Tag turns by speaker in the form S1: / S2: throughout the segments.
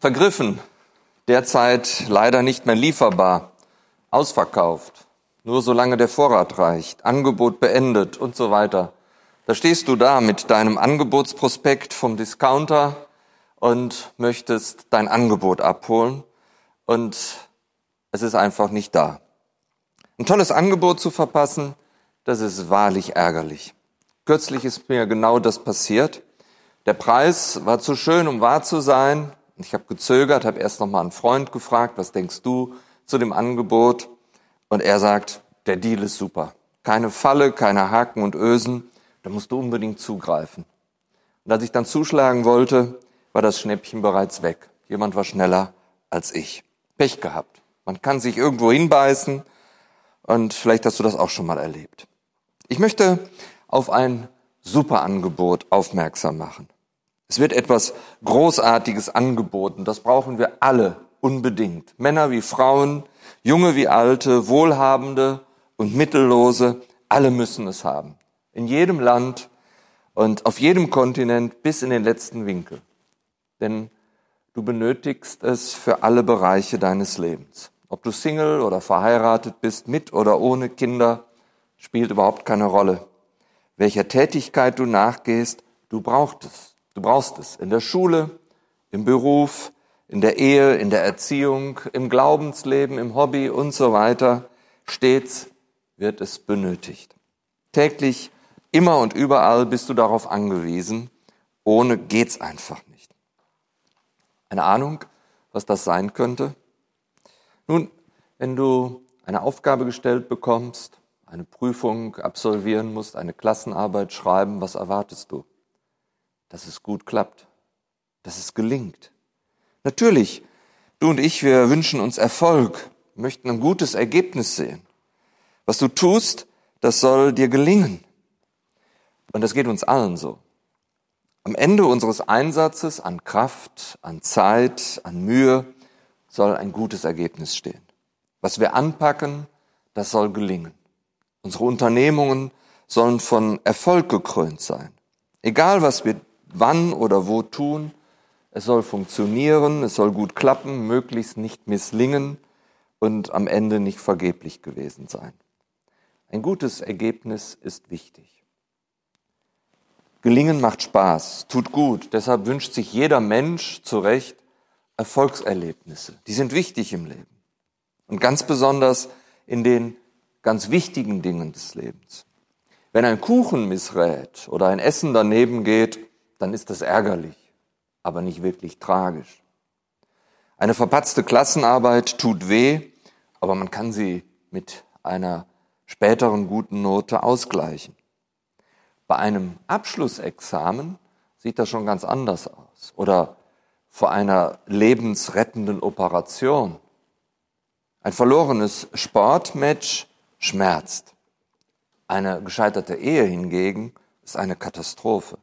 S1: Vergriffen, derzeit leider nicht mehr lieferbar, ausverkauft, nur solange der Vorrat reicht, Angebot beendet und so weiter. Da stehst du da mit deinem Angebotsprospekt vom Discounter und möchtest dein Angebot abholen und es ist einfach nicht da. Ein tolles Angebot zu verpassen, das ist wahrlich ärgerlich. Kürzlich ist mir genau das passiert. Der Preis war zu schön, um wahr zu sein. Ich habe gezögert, habe erst noch mal einen Freund gefragt, was denkst du zu dem Angebot? Und er sagt, der Deal ist super. Keine Falle, keine Haken und Ösen. Da musst du unbedingt zugreifen. Und als ich dann zuschlagen wollte, war das Schnäppchen bereits weg. Jemand war schneller als ich. Pech gehabt. Man kann sich irgendwo hinbeißen und vielleicht hast du das auch schon mal erlebt. Ich möchte auf ein super Angebot aufmerksam machen. Es wird etwas Großartiges angeboten. Das brauchen wir alle unbedingt. Männer wie Frauen, junge wie alte, wohlhabende und mittellose, alle müssen es haben. In jedem Land und auf jedem Kontinent bis in den letzten Winkel. Denn du benötigst es für alle Bereiche deines Lebens. Ob du Single oder verheiratet bist, mit oder ohne Kinder, spielt überhaupt keine Rolle. Welcher Tätigkeit du nachgehst, du brauchst es. Du brauchst es in der Schule, im Beruf, in der Ehe, in der Erziehung, im Glaubensleben, im Hobby und so weiter. Stets wird es benötigt. Täglich, immer und überall bist du darauf angewiesen. Ohne geht's einfach nicht. Eine Ahnung, was das sein könnte? Nun, wenn du eine Aufgabe gestellt bekommst, eine Prüfung absolvieren musst, eine Klassenarbeit schreiben, was erwartest du? Dass es gut klappt, dass es gelingt. Natürlich, du und ich, wir wünschen uns Erfolg, möchten ein gutes Ergebnis sehen. Was du tust, das soll dir gelingen. Und das geht uns allen so. Am Ende unseres Einsatzes an Kraft, an Zeit, an Mühe soll ein gutes Ergebnis stehen. Was wir anpacken, das soll gelingen. Unsere Unternehmungen sollen von Erfolg gekrönt sein. Egal was wir wann oder wo tun. Es soll funktionieren, es soll gut klappen, möglichst nicht misslingen und am Ende nicht vergeblich gewesen sein. Ein gutes Ergebnis ist wichtig. Gelingen macht Spaß, tut gut. Deshalb wünscht sich jeder Mensch zu Recht Erfolgserlebnisse. Die sind wichtig im Leben. Und ganz besonders in den ganz wichtigen Dingen des Lebens. Wenn ein Kuchen missrät oder ein Essen daneben geht, dann ist das ärgerlich, aber nicht wirklich tragisch. Eine verpatzte Klassenarbeit tut weh, aber man kann sie mit einer späteren guten Note ausgleichen. Bei einem Abschlussexamen sieht das schon ganz anders aus. Oder vor einer lebensrettenden Operation. Ein verlorenes Sportmatch schmerzt. Eine gescheiterte Ehe hingegen ist eine Katastrophe.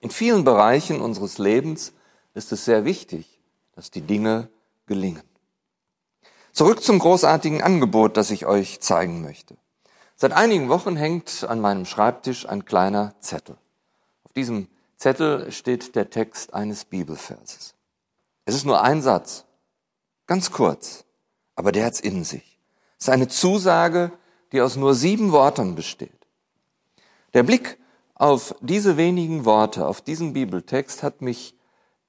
S1: In vielen Bereichen unseres Lebens ist es sehr wichtig, dass die Dinge gelingen. Zurück zum großartigen Angebot, das ich euch zeigen möchte. Seit einigen Wochen hängt an meinem Schreibtisch ein kleiner Zettel. Auf diesem Zettel steht der Text eines Bibelverses. Es ist nur ein Satz, ganz kurz, aber der hat's in sich. Es ist eine Zusage, die aus nur sieben Worten besteht. Der Blick auf diese wenigen Worte, auf diesen Bibeltext hat mich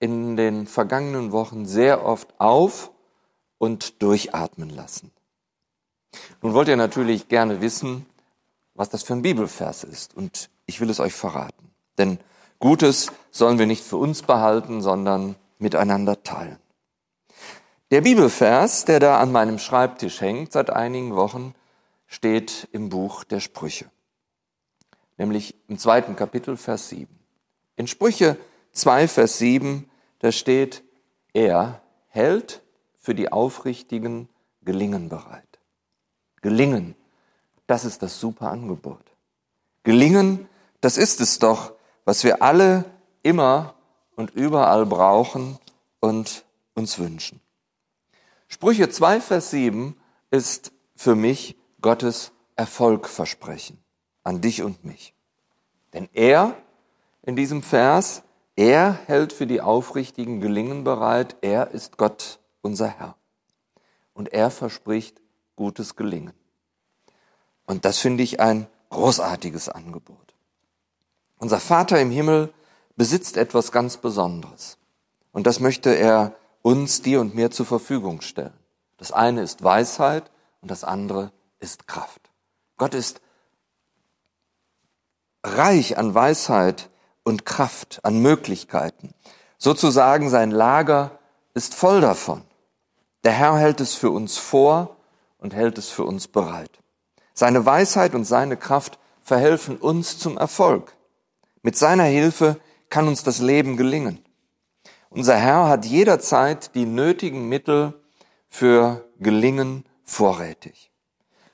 S1: in den vergangenen Wochen sehr oft auf und durchatmen lassen. Nun wollt ihr natürlich gerne wissen, was das für ein Bibelvers ist. Und ich will es euch verraten. Denn Gutes sollen wir nicht für uns behalten, sondern miteinander teilen. Der Bibelvers, der da an meinem Schreibtisch hängt seit einigen Wochen, steht im Buch der Sprüche nämlich im zweiten Kapitel, Vers 7. In Sprüche 2, Vers 7, da steht, er hält für die Aufrichtigen Gelingen bereit. Gelingen, das ist das super Angebot. Gelingen, das ist es doch, was wir alle immer und überall brauchen und uns wünschen. Sprüche 2, Vers 7 ist für mich Gottes Erfolgversprechen an dich und mich. Denn er in diesem Vers, Er hält für die Aufrichtigen Gelingen bereit. Er ist Gott, unser Herr. Und er verspricht gutes Gelingen. Und das finde ich ein großartiges Angebot. Unser Vater im Himmel besitzt etwas ganz Besonderes. Und das möchte er uns, dir und mir zur Verfügung stellen. Das eine ist Weisheit und das andere ist Kraft. Gott ist reich an Weisheit und Kraft, an Möglichkeiten. Sozusagen sein Lager ist voll davon. Der Herr hält es für uns vor und hält es für uns bereit. Seine Weisheit und seine Kraft verhelfen uns zum Erfolg. Mit seiner Hilfe kann uns das Leben gelingen. Unser Herr hat jederzeit die nötigen Mittel für Gelingen vorrätig.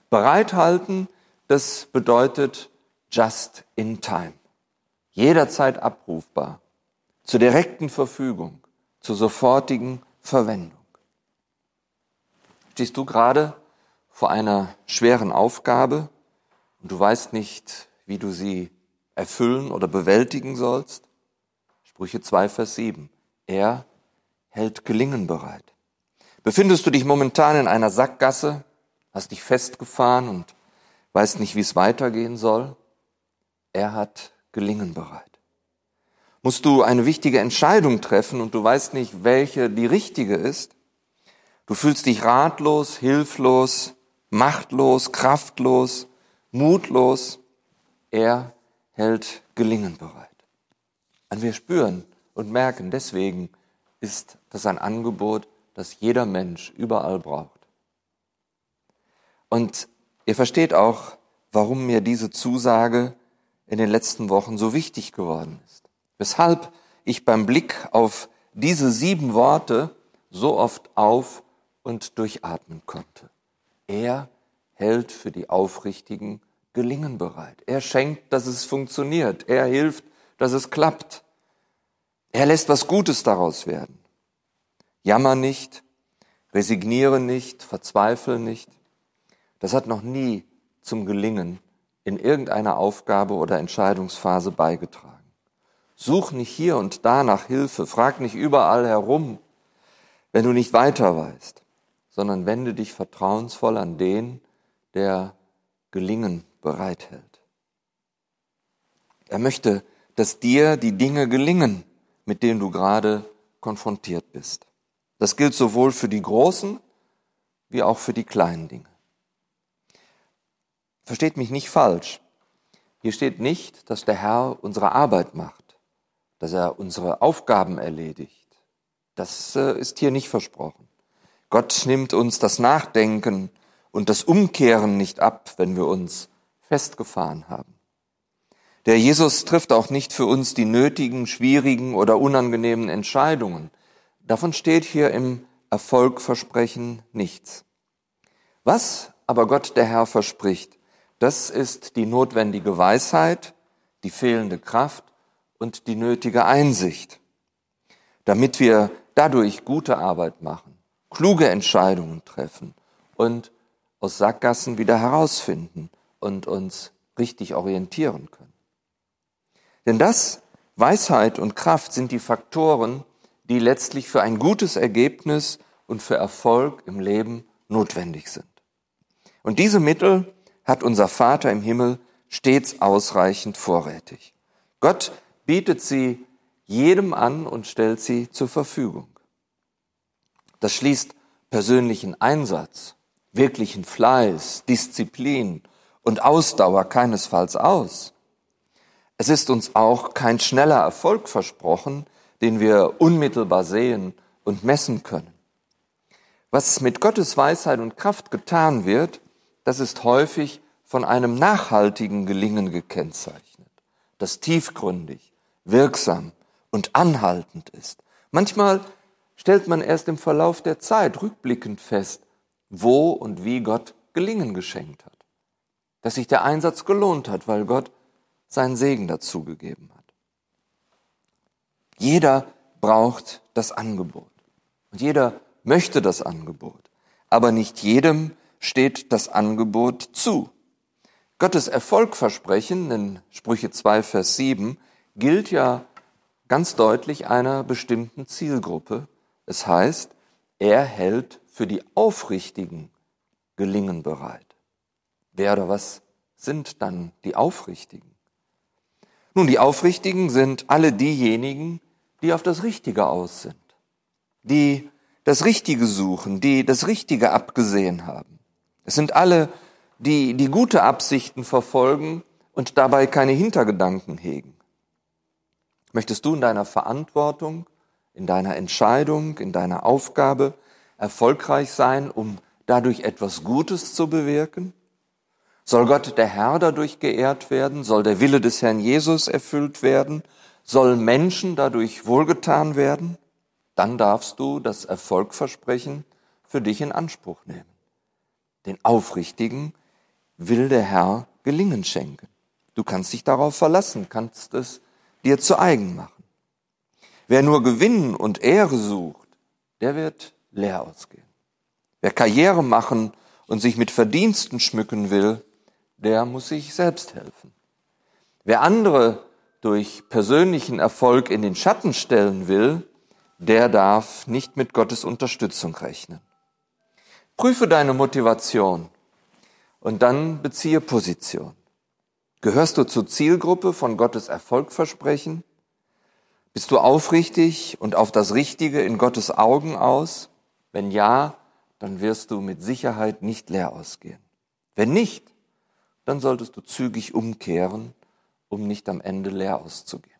S1: Bereithalten, das bedeutet just in time. Jederzeit abrufbar, zur direkten Verfügung, zur sofortigen Verwendung. Stehst du gerade vor einer schweren Aufgabe und du weißt nicht, wie du sie erfüllen oder bewältigen sollst? Sprüche 2, Vers 7. Er hält Gelingen bereit. Befindest du dich momentan in einer Sackgasse, hast dich festgefahren und weißt nicht, wie es weitergehen soll? Er hat Gelingen bereit. Musst du eine wichtige Entscheidung treffen und du weißt nicht, welche die richtige ist? Du fühlst dich ratlos, hilflos, machtlos, kraftlos, mutlos. Er hält Gelingen bereit. Und wir spüren und merken, deswegen ist das ein Angebot, das jeder Mensch überall braucht. Und ihr versteht auch, warum mir diese Zusage in den letzten Wochen so wichtig geworden ist. Weshalb ich beim Blick auf diese sieben Worte so oft auf und durchatmen konnte. Er hält für die Aufrichtigen Gelingen bereit. Er schenkt, dass es funktioniert. Er hilft, dass es klappt. Er lässt was Gutes daraus werden. Jammer nicht, resigniere nicht, verzweifle nicht. Das hat noch nie zum Gelingen in irgendeiner Aufgabe oder Entscheidungsphase beigetragen. Such nicht hier und da nach Hilfe, frag nicht überall herum, wenn du nicht weiter weißt, sondern wende dich vertrauensvoll an den, der Gelingen bereithält. Er möchte, dass dir die Dinge gelingen, mit denen du gerade konfrontiert bist. Das gilt sowohl für die großen wie auch für die kleinen Dinge. Versteht mich nicht falsch. Hier steht nicht, dass der Herr unsere Arbeit macht, dass er unsere Aufgaben erledigt. Das äh, ist hier nicht versprochen. Gott nimmt uns das Nachdenken und das Umkehren nicht ab, wenn wir uns festgefahren haben. Der Jesus trifft auch nicht für uns die nötigen, schwierigen oder unangenehmen Entscheidungen. Davon steht hier im Erfolgversprechen nichts. Was aber Gott der Herr verspricht, das ist die notwendige Weisheit, die fehlende Kraft und die nötige Einsicht, damit wir dadurch gute Arbeit machen, kluge Entscheidungen treffen und aus Sackgassen wieder herausfinden und uns richtig orientieren können. Denn das, Weisheit und Kraft sind die Faktoren, die letztlich für ein gutes Ergebnis und für Erfolg im Leben notwendig sind. Und diese Mittel hat unser Vater im Himmel stets ausreichend vorrätig. Gott bietet sie jedem an und stellt sie zur Verfügung. Das schließt persönlichen Einsatz, wirklichen Fleiß, Disziplin und Ausdauer keinesfalls aus. Es ist uns auch kein schneller Erfolg versprochen, den wir unmittelbar sehen und messen können. Was mit Gottes Weisheit und Kraft getan wird, das ist häufig von einem nachhaltigen Gelingen gekennzeichnet, das tiefgründig, wirksam und anhaltend ist. Manchmal stellt man erst im Verlauf der Zeit rückblickend fest, wo und wie Gott Gelingen geschenkt hat, dass sich der Einsatz gelohnt hat, weil Gott seinen Segen dazu gegeben hat. Jeder braucht das Angebot und jeder möchte das Angebot, aber nicht jedem steht das Angebot zu. Gottes Erfolgversprechen in Sprüche 2, Vers 7 gilt ja ganz deutlich einer bestimmten Zielgruppe. Es heißt, er hält für die Aufrichtigen Gelingen bereit. Wer oder was sind dann die Aufrichtigen? Nun, die Aufrichtigen sind alle diejenigen, die auf das Richtige aus sind, die das Richtige suchen, die das Richtige abgesehen haben. Es sind alle, die die gute Absichten verfolgen und dabei keine Hintergedanken hegen. Möchtest du in deiner Verantwortung, in deiner Entscheidung, in deiner Aufgabe erfolgreich sein, um dadurch etwas Gutes zu bewirken? Soll Gott der Herr dadurch geehrt werden? Soll der Wille des Herrn Jesus erfüllt werden? Sollen Menschen dadurch wohlgetan werden? Dann darfst du das Erfolgversprechen für dich in Anspruch nehmen. Den Aufrichtigen will der Herr Gelingen schenken. Du kannst dich darauf verlassen, kannst es dir zu eigen machen. Wer nur Gewinn und Ehre sucht, der wird leer ausgehen. Wer Karriere machen und sich mit Verdiensten schmücken will, der muss sich selbst helfen. Wer andere durch persönlichen Erfolg in den Schatten stellen will, der darf nicht mit Gottes Unterstützung rechnen. Prüfe deine Motivation und dann beziehe Position. Gehörst du zur Zielgruppe von Gottes Erfolgversprechen? Bist du aufrichtig und auf das Richtige in Gottes Augen aus? Wenn ja, dann wirst du mit Sicherheit nicht leer ausgehen. Wenn nicht, dann solltest du zügig umkehren, um nicht am Ende leer auszugehen.